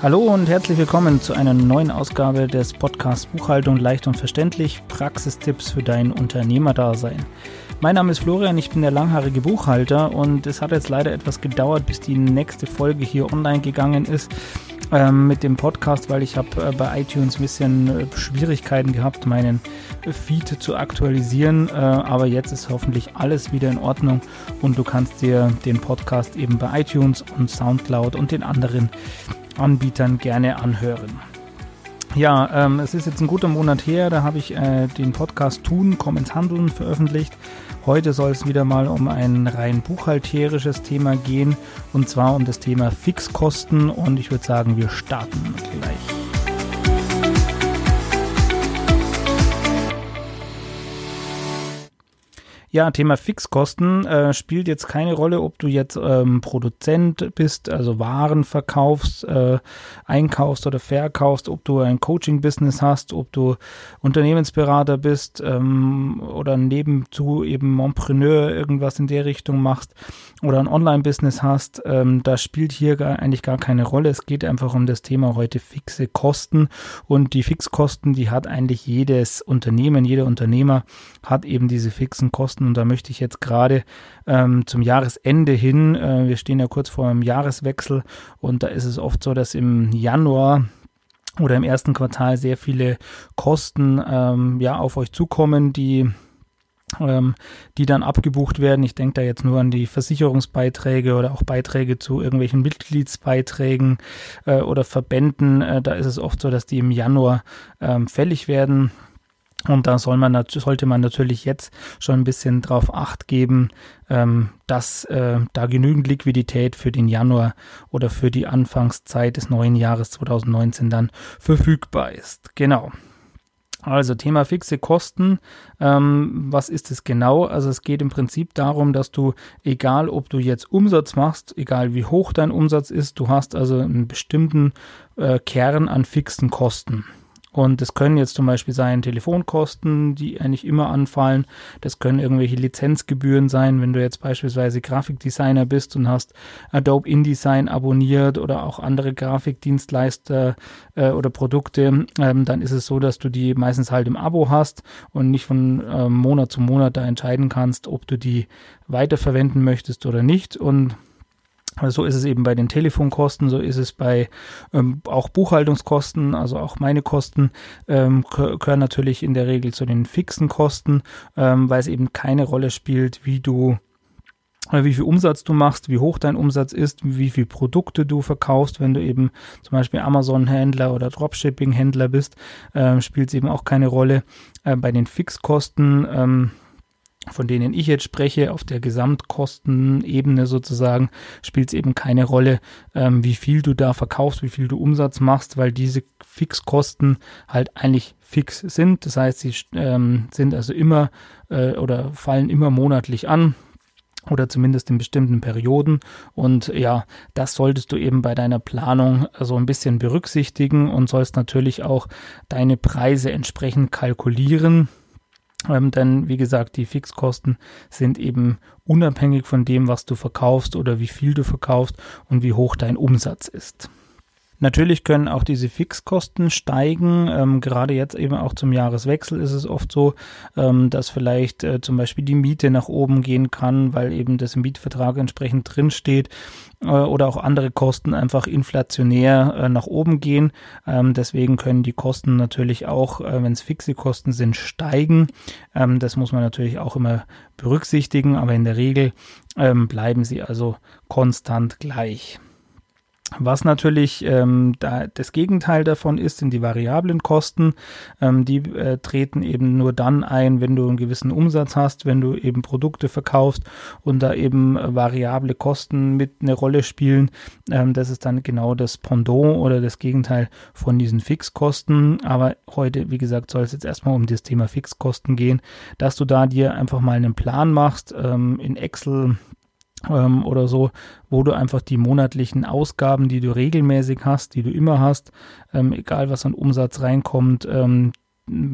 Hallo und herzlich willkommen zu einer neuen Ausgabe des Podcasts Buchhaltung leicht und verständlich, Praxistipps für dein Unternehmerdasein. Mein Name ist Florian, ich bin der langhaarige Buchhalter und es hat jetzt leider etwas gedauert, bis die nächste Folge hier online gegangen ist ähm, mit dem Podcast, weil ich habe äh, bei iTunes ein bisschen äh, Schwierigkeiten gehabt, meinen Feed zu aktualisieren. Äh, aber jetzt ist hoffentlich alles wieder in Ordnung und du kannst dir den Podcast eben bei iTunes und SoundCloud und den anderen Anbietern gerne anhören. Ja, ähm, es ist jetzt ein guter Monat her, da habe ich äh, den Podcast Tun, komm ins Handeln veröffentlicht. Heute soll es wieder mal um ein rein buchhalterisches Thema gehen und zwar um das Thema Fixkosten und ich würde sagen, wir starten gleich. Ja, Thema Fixkosten äh, spielt jetzt keine Rolle, ob du jetzt ähm, Produzent bist, also Waren verkaufst, äh, einkaufst oder verkaufst, ob du ein Coaching-Business hast, ob du Unternehmensberater bist ähm, oder nebenzu eben Montpreneur irgendwas in der Richtung machst oder ein Online-Business hast. Ähm, das spielt hier gar, eigentlich gar keine Rolle. Es geht einfach um das Thema heute fixe Kosten und die Fixkosten, die hat eigentlich jedes Unternehmen, jeder Unternehmer hat eben diese fixen Kosten Kosten. Und da möchte ich jetzt gerade ähm, zum Jahresende hin, äh, wir stehen ja kurz vor einem Jahreswechsel und da ist es oft so, dass im Januar oder im ersten Quartal sehr viele Kosten ähm, ja auf euch zukommen, die ähm, die dann abgebucht werden. Ich denke da jetzt nur an die Versicherungsbeiträge oder auch Beiträge zu irgendwelchen Mitgliedsbeiträgen äh, oder Verbänden. Äh, da ist es oft so, dass die im Januar ähm, fällig werden. Und da soll man, sollte man natürlich jetzt schon ein bisschen drauf acht geben, ähm, dass äh, da genügend Liquidität für den Januar oder für die Anfangszeit des neuen Jahres 2019 dann verfügbar ist. Genau. Also Thema fixe Kosten. Ähm, was ist es genau? Also es geht im Prinzip darum, dass du, egal ob du jetzt Umsatz machst, egal wie hoch dein Umsatz ist, du hast also einen bestimmten äh, Kern an fixen Kosten. Und das können jetzt zum Beispiel sein Telefonkosten, die eigentlich immer anfallen. Das können irgendwelche Lizenzgebühren sein, wenn du jetzt beispielsweise Grafikdesigner bist und hast Adobe InDesign abonniert oder auch andere Grafikdienstleister äh, oder Produkte, ähm, dann ist es so, dass du die meistens halt im Abo hast und nicht von äh, Monat zu Monat da entscheiden kannst, ob du die weiterverwenden möchtest oder nicht. Und so ist es eben bei den Telefonkosten, so ist es bei ähm, auch Buchhaltungskosten, also auch meine Kosten ähm, gehören natürlich in der Regel zu den fixen Kosten, ähm, weil es eben keine Rolle spielt, wie du äh, wie viel Umsatz du machst, wie hoch dein Umsatz ist, wie viel Produkte du verkaufst, wenn du eben zum Beispiel Amazon-Händler oder Dropshipping-Händler bist, äh, spielt es eben auch keine Rolle. Äh, bei den Fixkosten ähm, von denen ich jetzt spreche, auf der Gesamtkostenebene sozusagen, spielt es eben keine Rolle, ähm, wie viel du da verkaufst, wie viel du Umsatz machst, weil diese Fixkosten halt eigentlich fix sind. Das heißt, sie ähm, sind also immer äh, oder fallen immer monatlich an oder zumindest in bestimmten Perioden. Und ja, das solltest du eben bei deiner Planung so ein bisschen berücksichtigen und sollst natürlich auch deine Preise entsprechend kalkulieren ähm, denn wie gesagt, die Fixkosten sind eben unabhängig von dem, was du verkaufst oder wie viel du verkaufst und wie hoch dein Umsatz ist. Natürlich können auch diese Fixkosten steigen. Ähm, gerade jetzt eben auch zum Jahreswechsel ist es oft so, ähm, dass vielleicht äh, zum Beispiel die Miete nach oben gehen kann, weil eben das im Mietvertrag entsprechend drinsteht äh, oder auch andere Kosten einfach inflationär äh, nach oben gehen. Ähm, deswegen können die Kosten natürlich auch, äh, wenn es fixe Kosten sind, steigen. Ähm, das muss man natürlich auch immer berücksichtigen, aber in der Regel ähm, bleiben sie also konstant gleich. Was natürlich ähm, da das Gegenteil davon ist, sind die variablen Kosten. Ähm, die äh, treten eben nur dann ein, wenn du einen gewissen Umsatz hast, wenn du eben Produkte verkaufst und da eben äh, variable Kosten mit eine Rolle spielen. Ähm, das ist dann genau das Pendant oder das Gegenteil von diesen Fixkosten. Aber heute, wie gesagt, soll es jetzt erstmal um das Thema Fixkosten gehen, dass du da dir einfach mal einen Plan machst ähm, in Excel ähm, oder so, wo du einfach die monatlichen Ausgaben, die du regelmäßig hast, die du immer hast, ähm, egal was an Umsatz reinkommt, ähm,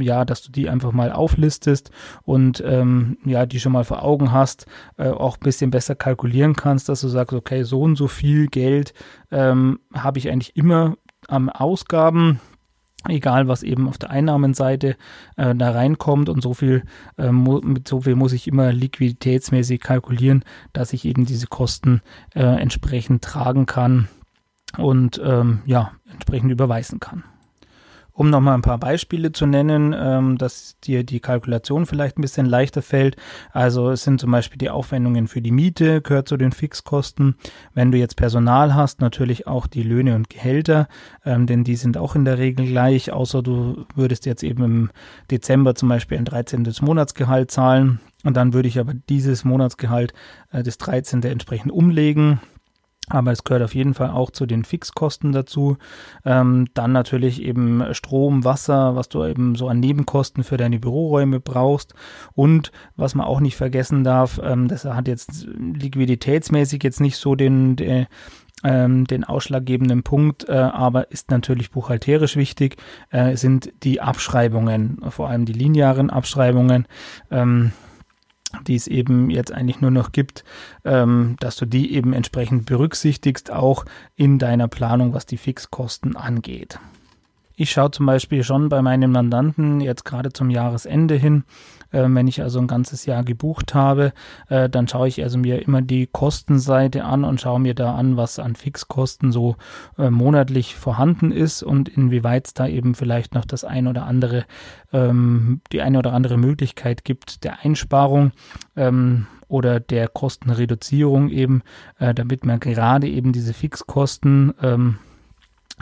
ja, dass du die einfach mal auflistest und ähm, ja, die schon mal vor Augen hast, äh, auch ein bisschen besser kalkulieren kannst, dass du sagst, okay, so und so viel Geld ähm, habe ich eigentlich immer an Ausgaben egal was eben auf der Einnahmenseite äh, da reinkommt und so viel äh, mit so viel muss ich immer liquiditätsmäßig kalkulieren, dass ich eben diese Kosten äh, entsprechend tragen kann und ähm, ja entsprechend überweisen kann. Um nochmal ein paar Beispiele zu nennen, ähm, dass dir die Kalkulation vielleicht ein bisschen leichter fällt. Also es sind zum Beispiel die Aufwendungen für die Miete, gehört zu den Fixkosten. Wenn du jetzt Personal hast, natürlich auch die Löhne und Gehälter, ähm, denn die sind auch in der Regel gleich, außer du würdest jetzt eben im Dezember zum Beispiel ein 13. Monatsgehalt zahlen. Und dann würde ich aber dieses Monatsgehalt, äh, das 13. entsprechend umlegen aber es gehört auf jeden Fall auch zu den Fixkosten dazu. Ähm, dann natürlich eben Strom, Wasser, was du eben so an Nebenkosten für deine Büroräume brauchst. Und was man auch nicht vergessen darf, ähm, das hat jetzt liquiditätsmäßig jetzt nicht so den, den ähm, den ausschlaggebenden Punkt, äh, aber ist natürlich buchhalterisch wichtig, äh, sind die Abschreibungen, vor allem die linearen Abschreibungen. Die es eben jetzt eigentlich nur noch gibt, ähm, dass du die eben entsprechend berücksichtigst, auch in deiner Planung, was die Fixkosten angeht. Ich schaue zum Beispiel schon bei meinen Mandanten jetzt gerade zum Jahresende hin, äh, wenn ich also ein ganzes Jahr gebucht habe, äh, dann schaue ich also mir immer die Kostenseite an und schaue mir da an, was an Fixkosten so äh, monatlich vorhanden ist und inwieweit es da eben vielleicht noch das ein oder andere, ähm, die eine oder andere Möglichkeit gibt der Einsparung. Ähm, oder der Kostenreduzierung eben, äh, damit man gerade eben diese Fixkosten ähm,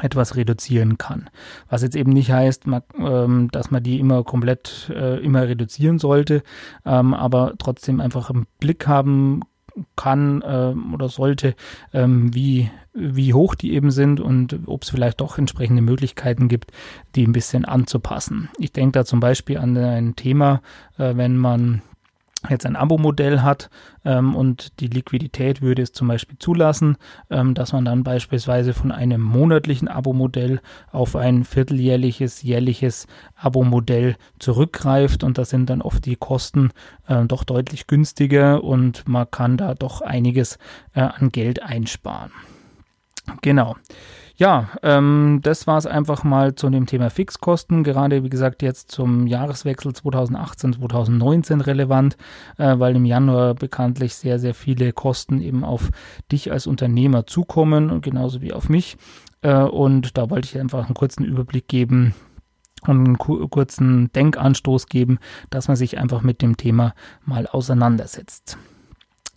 etwas reduzieren kann. Was jetzt eben nicht heißt, ähm, dass man die immer komplett äh, immer reduzieren sollte, ähm, aber trotzdem einfach im Blick haben kann ähm, oder sollte, wie, wie hoch die eben sind und ob es vielleicht doch entsprechende Möglichkeiten gibt, die ein bisschen anzupassen. Ich denke da zum Beispiel an ein Thema, äh, wenn man jetzt ein Abo-Modell hat ähm, und die Liquidität würde es zum Beispiel zulassen, ähm, dass man dann beispielsweise von einem monatlichen Abo-Modell auf ein vierteljährliches, jährliches Abo-Modell zurückgreift und da sind dann oft die Kosten äh, doch deutlich günstiger und man kann da doch einiges äh, an Geld einsparen. Genau. Ja, ähm, das war es einfach mal zu dem Thema Fixkosten. Gerade wie gesagt jetzt zum Jahreswechsel 2018-2019 relevant, äh, weil im Januar bekanntlich sehr, sehr viele Kosten eben auf dich als Unternehmer zukommen, genauso wie auf mich. Äh, und da wollte ich einfach einen kurzen Überblick geben, und einen kurzen Denkanstoß geben, dass man sich einfach mit dem Thema mal auseinandersetzt.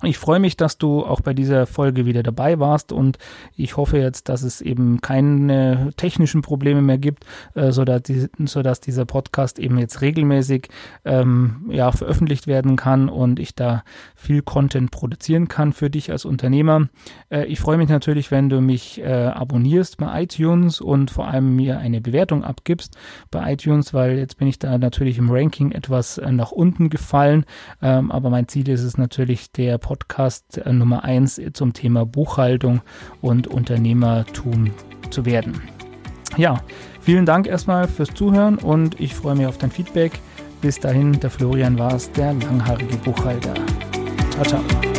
Ich freue mich, dass du auch bei dieser Folge wieder dabei warst und ich hoffe jetzt, dass es eben keine technischen Probleme mehr gibt, äh, sodass, die, sodass dieser Podcast eben jetzt regelmäßig ähm, ja, veröffentlicht werden kann und ich da viel Content produzieren kann für dich als Unternehmer. Äh, ich freue mich natürlich, wenn du mich äh, abonnierst bei iTunes und vor allem mir eine Bewertung abgibst bei iTunes, weil jetzt bin ich da natürlich im Ranking etwas äh, nach unten gefallen, ähm, aber mein Ziel ist es natürlich, der Podcast äh, Nummer 1 zum Thema Buchhaltung und Unternehmertum zu werden. Ja, vielen Dank erstmal fürs Zuhören und ich freue mich auf dein Feedback. Bis dahin, der Florian war es, der langhaarige Buchhalter. Ciao, ciao.